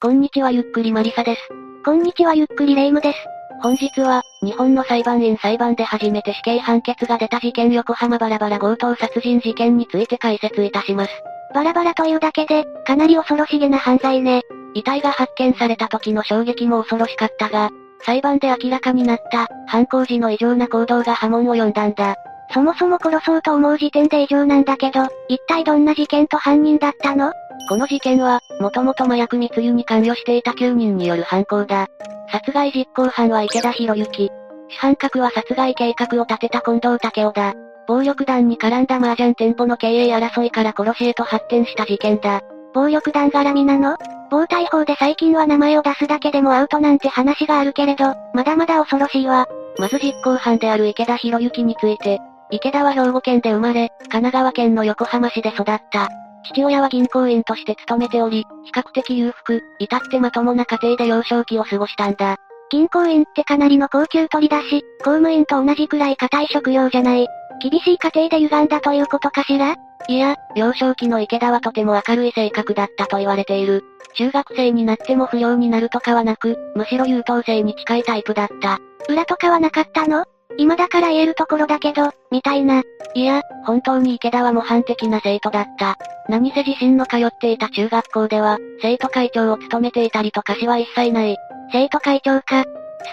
こんにちはゆっくりマリサです。こんにちはゆっくりレイムです。本日は、日本の裁判員裁判で初めて死刑判決が出た事件横浜バラバラ強盗殺人事件について解説いたします。バラバラというだけで、かなり恐ろしげな犯罪ね。遺体が発見された時の衝撃も恐ろしかったが、裁判で明らかになった、犯行時の異常な行動が波紋を呼んだんだ。そもそも殺そうと思う時点で異常なんだけど、一体どんな事件と犯人だったの？この事件は、もともと麻薬密輸に関与していた9人による犯行だ。殺害実行犯は池田博之。主犯格は殺害計画を立てた近藤武雄だ。暴力団に絡んだ麻雀店舗の経営争いから殺しへと発展した事件だ。暴力団絡みなの？暴対法で最近は名前を出すだけでもアウトなんて話があるけれど、まだまだ恐ろしいわ。まず実行犯である池田博之について、池田は兵庫県で生まれ、神奈川県の横浜市で育った。父親は銀行員として勤めており、比較的裕福、至ってまともな家庭で幼少期を過ごしたんだ。銀行員ってかなりの高級取りだし、公務員と同じくらい硬い職業じゃない。厳しい家庭で歪んだということかしら？いや、幼少期の池田はとても明るい性格だったと言われている。中学生になっても不良になるとかはなく、むしろ優等生に近いタイプだった。裏とかはなかったの？今だから言えるところだけど、みたいな。いや、本当に池田は模範的な生徒だった。何せ自身の通っていた中学校では、生徒会長を務めていたりとかしは一切ない。生徒会長か。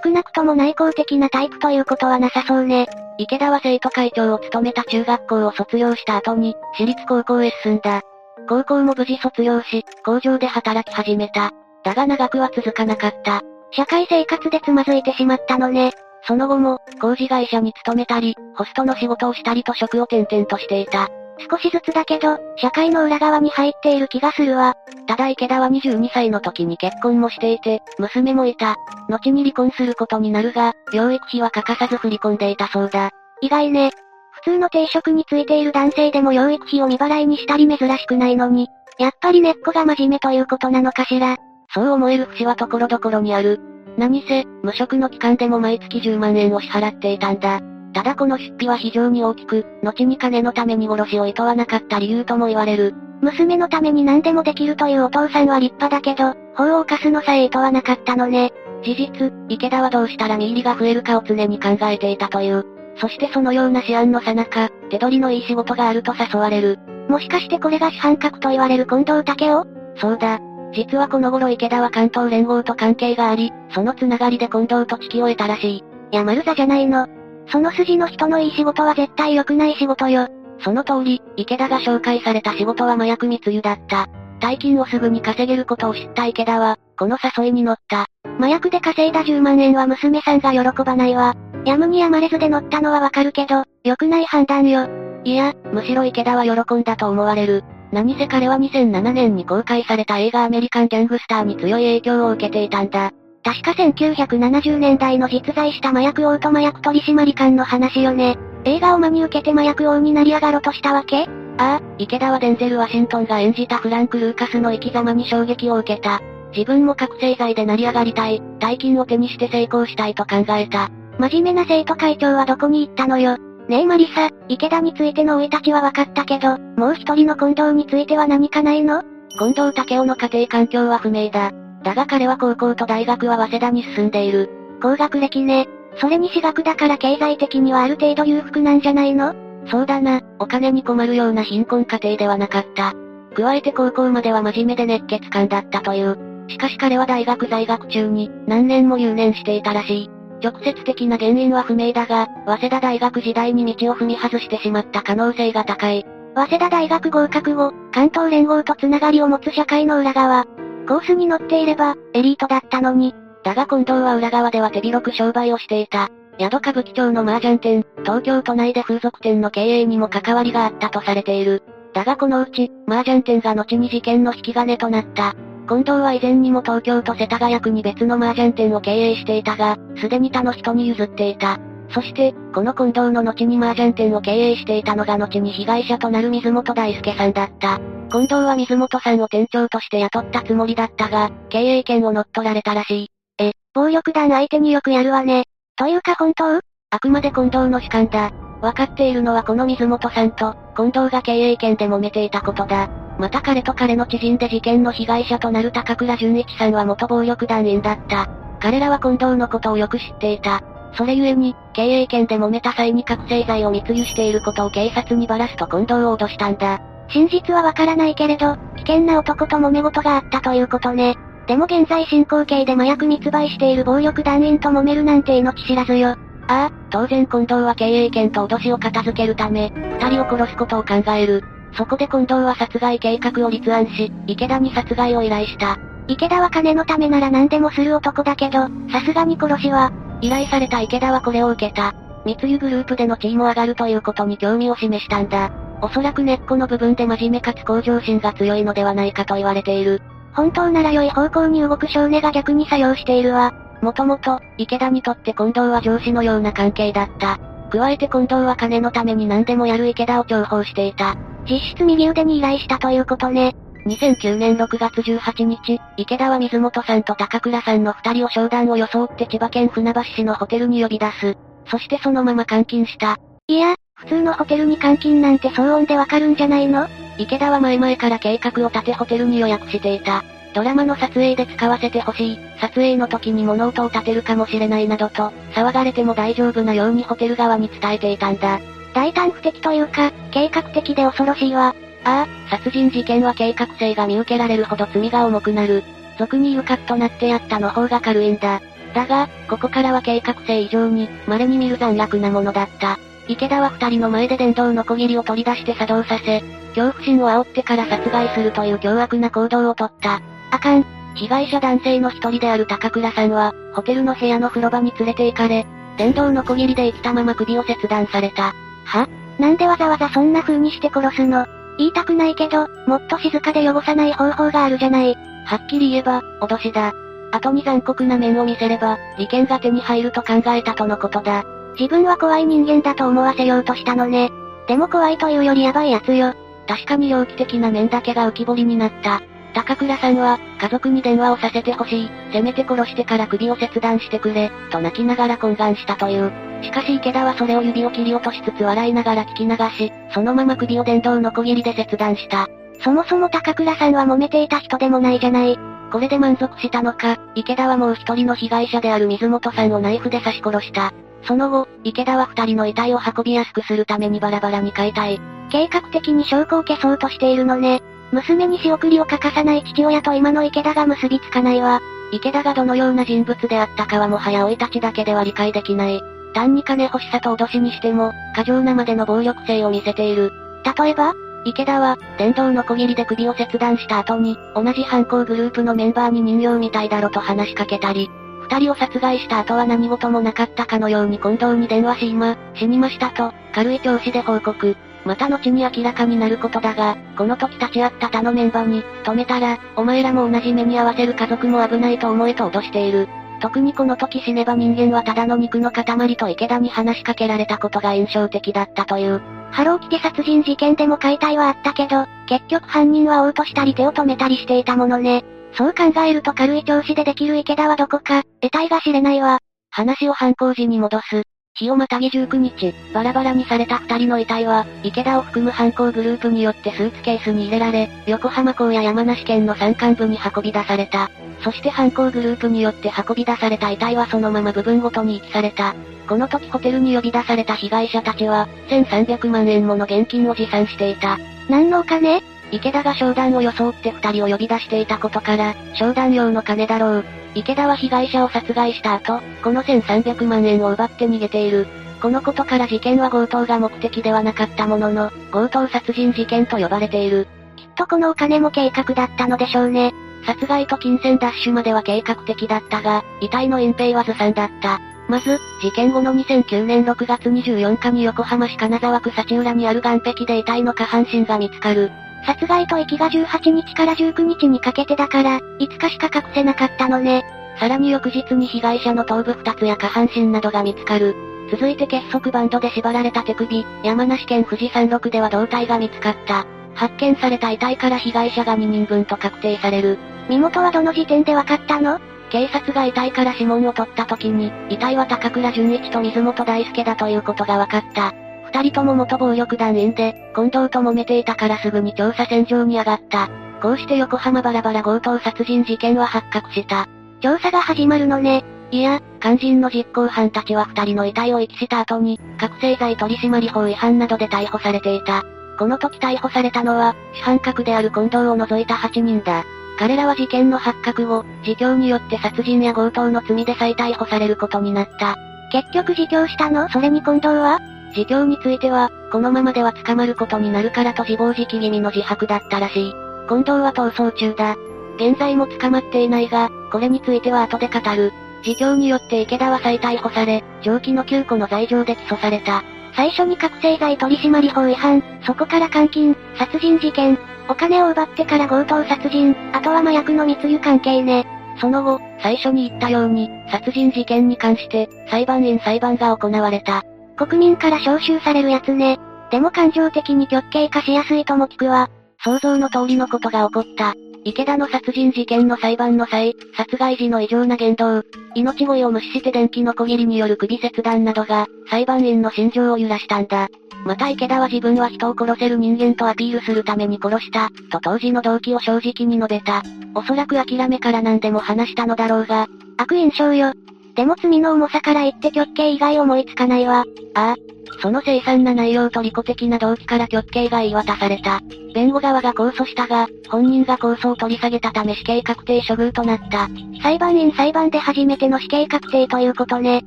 少なくとも内向的なタイプということはなさそうね。池田は生徒会長を務めた中学校を卒業した後に、私立高校へ進んだ。高校も無事卒業し、工場で働き始めた。だが長くは続かなかった。社会生活でつまずいてしまったのね。その後も、工事会社に勤めたり、ホストの仕事をしたりと職を転々としていた。少しずつだけど、社会の裏側に入っている気がするわ。ただ池田は22歳の時に結婚もしていて、娘もいた。後に離婚することになるが、養育費は欠かさず振り込んでいたそうだ。意外ね。普通の定職についている男性でも養育費を未払いにしたり珍しくないのに、やっぱり根っこが真面目ということなのかしら。そう思える節は所々にある。何せ、無職の期間でも毎月10万円を支払っていたんだ。ただこの出費は非常に大きく、後に金のために殺しを厭わなかった理由とも言われる。娘のために何でもできるというお父さんは立派だけど、法を犯すのさえ厭わなかったのね。事実、池田はどうしたら身入りが増えるかを常に考えていたという。そしてそのような思案の最中、手取りのいい仕事があると誘われる。もしかしてこれが主犯格と言われる近藤武雄？そうだ。実はこの頃池田は関東連合と関係があり、そのつながりで近藤と地気を得たらしい。やまる座じゃないの。その筋の人のいい仕事は絶対良くない仕事よ。その通り、池田が紹介された仕事は麻薬密輸だった。大金をすぐに稼げることを知った池田は、この誘いに乗った。麻薬で稼いだ10万円は娘さんが喜ばないわ。やむにやまれずで乗ったのはわかるけど、良くない判断よ。いや、むしろ池田は喜んだと思われる。何せ彼は2007年に公開された映画アメリカンギャングスターに強い影響を受けていたんだ。確か1970年代の実在した麻薬王と麻薬取締官の話よね。映画を真に受けて麻薬王になり上がろうとしたわけ？ああ、池田はデンゼル・ワシントンが演じたフランク・ルーカスの生き様に衝撃を受けた。自分も覚醒剤で成り上がりたい、大金を手にして成功したいと考えた。真面目な生徒会長はどこに行ったのよ？ねえマリサ、池田についての生い立ちは分かったけど、もう一人の近藤については何かないの？近藤武雄の家庭環境は不明だ。だが彼は高校と大学は早稲田に進んでいる。高学歴ね。それに私学だから経済的にはある程度裕福なんじゃないの？そうだな、お金に困るような貧困家庭ではなかった。加えて高校までは真面目で熱血感だったという。しかし彼は大学在学中に何年も留年していたらしい。直接的な原因は不明だが、早稲田大学時代に道を踏み外してしまった可能性が高い。早稲田大学合格後、関東連合とつながりを持つ社会の裏側、コースに乗っていれば、エリートだったのに。だが近藤は裏側では手広く商売をしていた。宿歌舞伎町の麻雀店、東京都内で風俗店の経営にも関わりがあったとされている。だがこのうち、麻雀店が後に事件の引き金となった。近藤は以前にも東京と世田谷区に別の麻雀店を経営していたが、すでに他の人に譲っていた。そして、この近藤の後に麻雀店を経営していたのが後に被害者となる水本大輔さんだった。近藤は水本さんを店長として雇ったつもりだったが、経営権を乗っ取られたらしい。え、暴力団相手によくやるわね。というか本当？あくまで近藤の主観だ。わかっているのはこの水本さんと、近藤が経営権で揉めていたことだ。また彼と彼の知人で事件の被害者となる高倉淳一さんは元暴力団員だった。彼らは近藤のことをよく知っていた。それゆえに、経営権で揉めた際に覚醒剤を密輸していることを警察にばらすと近藤を脅したんだ。真実はわからないけれど、危険な男と揉め事があったということね。でも現在進行形で麻薬密売している暴力団員と揉めるなんて命知らずよ。ああ、当然近藤は経営権と脅しを片付けるため、二人を殺すことを考える。そこで近藤は殺害計画を立案し、池田に殺害を依頼した。池田は金のためなら何でもする男だけど、さすがに殺しは。依頼された池田はこれを受けた。密輸グループでの地位も上がるということに興味を示したんだ。おそらく根っこの部分で真面目かつ向上心が強いのではないかと言われている。本当なら良い方向に動く少年が逆に作用しているわ。もともと、池田にとって近藤は上司のような関係だった。加えて近藤は金のために何でもやる池田を重宝していた。実質右腕に依頼したということね。2009年6月18日、池田は水本さんと高倉さんの二人を商談を装って千葉県船橋市のホテルに呼び出す。そしてそのまま監禁した。いや、普通のホテルに監禁なんて騒音でわかるんじゃないの？池田は前々から計画を立てホテルに予約していた。ドラマの撮影で使わせてほしい、撮影の時に物音を立てるかもしれないなどと、騒がれても大丈夫なようにホテル側に伝えていたんだ。大胆不敵というか、計画的で恐ろしいわ。ああ、殺人事件は計画性が見受けられるほど罪が重くなる。俗に言うカッとなってやったの方が軽いんだ。だが、ここからは計画性以上に、稀に見る残虐なものだった。池田は二人の前で電動のこぎりを取り出して作動させ、恐怖心を煽ってから殺害するという凶悪な行動をとった。あかん。被害者男性の一人である高倉さんは、ホテルの部屋の風呂場に連れて行かれ、電動のこぎりで生きたまま首を切断された。は？なんでわざわざそんな風にして殺すの？言いたくないけど、もっと静かで汚さない方法があるじゃない。はっきり言えば、脅しだ。後に残酷な面を見せれば、利権が手に入ると考えたとのことだ。自分は怖い人間だと思わせようとしたのね。でも怖いというよりヤバいやつよ。確かに猟奇的な面だけが浮き彫りになった。高倉さんは、家族に電話をさせてほしい、せめて殺してから首を切断してくれ、と泣きながら懇願したという。しかし池田はそれを指を切り落としつつ笑いながら聞き流し、そのまま首を電動のこぎりで切断した。そもそも高倉さんは揉めていた人でもないじゃない。これで満足したのか、池田はもう一人の被害者である水本さんをナイフで刺し殺した。その後、池田は二人の遺体を運びやすくするためにバラバラに解体。計画的に証拠を消そうとしているのね。娘に仕送りを欠かさない父親と今の池田が結びつかないわ。池田がどのような人物であったかはもはや老いたちだけでは理解できない。単に金欲しさと脅しにしても、過剰なまでの暴力性を見せている。例えば池田は、電動のこぎりで首を切断した後に、同じ犯行グループのメンバーに人形みたいだろと話しかけたり、二人を殺害した後は何事もなかったかのように近藤に電話し今、死にましたと、軽い調子で報告。また後に明らかになることだが、この時立ち会った他のメンバーに、止めたら、お前らも同じ目に合わせる家族も危ないと思えと脅している。特にこの時死ねば人間はただの肉の塊と池田に話しかけられたことが印象的だったという。ハローキテ殺人事件でも解体はあったけど、結局犯人は嘔吐したり手を止めたりしていたものね。そう考えると軽い調子でできる池田はどこか、得体が知れないわ。話を犯行時に戻す。日をまたぎ19日、バラバラにされた二人の遺体は、池田を含む犯行グループによってスーツケースに入れられ、横浜港や山梨県の山間部に運び出された。そして犯行グループによって運び出された遺体はそのまま部分ごとに遺棄された。この時ホテルに呼び出された被害者たちは、1300万円もの現金を持参していた。何のお金？池田が商談を装って二人を呼び出していたことから、商談用の金だろう。池田は被害者を殺害した後、この1300万円を奪って逃げている。このことから事件は強盗が目的ではなかったものの、強盗殺人事件と呼ばれている。きっとこのお金も計画だったのでしょうね。殺害と金銭奪取までは計画的だったが、遺体の隠蔽はずさんだった。まず、事件後の2009年6月24日に横浜市金沢区幸浦にある岸壁で遺体の下半身が見つかる。殺害と息が18日から19日にかけてだから、5日しか隠せなかったのね。さらに翌日に被害者の頭部2つや下半身などが見つかる。続いて結束バンドで縛られた手首、山梨県富士山麓では胴体が見つかった。発見された遺体から被害者が2人分と確定される。身元はどの時点で分かったの？警察が遺体から指紋を取った時に、遺体は高倉淳一と水本大輔だということが分かった。二人とも元暴力団員で、近藤と揉めていたからすぐに調査線上に上がった。こうして横浜バラバラ強盗殺人事件は発覚した。調査が始まるのね。いや、肝心の実行犯たちは二人の遺体を遺棄した後に、覚醒剤取締法違反などで逮捕されていた。この時逮捕されたのは、主犯格である近藤を除いた8人だ。彼らは事件の発覚後、自供によって殺人や強盗の罪で再逮捕されることになった。結局自供したの？それに近藤は？自供については、このままでは捕まることになるからと自暴自棄気味の自白だったらしい。近藤は逃走中だ。現在も捕まっていないが、これについては後で語る。自供によって池田は再逮捕され、上記の9個の罪状で起訴された。最初に覚醒剤取締法違反、そこから監禁、殺人事件、お金を奪ってから強盗殺人、あとは麻薬の密輸関係ね。その後、最初に言ったように、殺人事件に関して、裁判員裁判が行われた。国民から招集されるやつね。でも感情的に極刑化しやすいとも聞くわ。想像の通りのことが起こった。池田の殺人事件の裁判の際、殺害時の異常な言動、命乞いを無視して電気のこぎりによる首切断などが、裁判員の心情を揺らしたんだ。また池田は自分は人を殺せる人間とアピールするために殺した、と当時の動機を正直に述べた。おそらく諦めから何でも話したのだろうが、悪印象よ。でも罪の重さから言って極刑以外思いつかないわ。ああ、その凄惨な内容と利己的な動機から極刑が言い渡された。弁護側が控訴したが、本人が控訴を取り下げたため死刑確定処遇となった。裁判員裁判で初めての死刑確定ということね。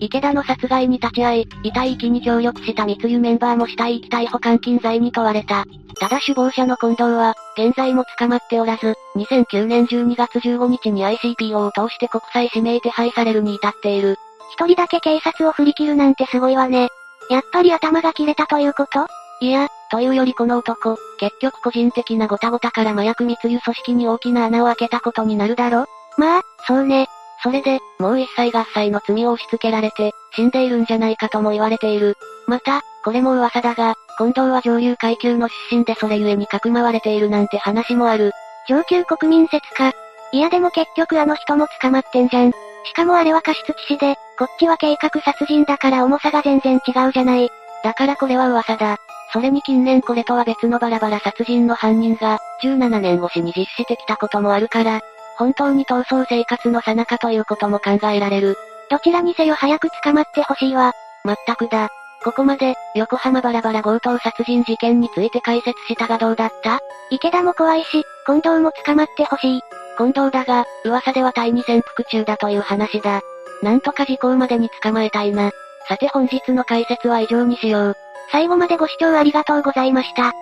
池田の殺害に立ち会い、遺体遺棄に協力した密輸メンバーも死体遺棄逮捕監禁罪に問われた。ただ首謀者の近藤は、現在も捕まっておらず、2009年12月15日に ICPO を通して国際指名手配されるに至っている。一人だけ警察を振り切るなんてすごいわね。やっぱり頭が切れたということ？いや、というよりこの男、結局個人的なごたごたから麻薬密輸組織に大きな穴を開けたことになるだろ？まあ、そうね。それで、もう一切合切の罪を押し付けられて、死んでいるんじゃないかとも言われている。また、これも噂だが、近藤は上流階級の出身でそれゆえにかくまわれているなんて話もある。上級国民説か。いやでも結局あの人も捕まってんじゃん。しかもあれは過失致死で、こっちは計画殺人だから重さが全然違うじゃない。だからこれは噂だ。それに近年これとは別のバラバラ殺人の犯人が、17年越しに実施してきたこともあるから、本当に逃走生活の最中ということも考えられる。どちらにせよ早く捕まってほしいわ。まったくだ。ここまで、横浜バラバラ強盗殺人事件について解説したがどうだった？池田も怖いし、近藤も捕まってほしい。近藤だが、噂ではタイに潜伏中だという話だ。なんとか時効までに捕まえたいな。さて本日の解説は以上にしよう。最後までご視聴ありがとうございました。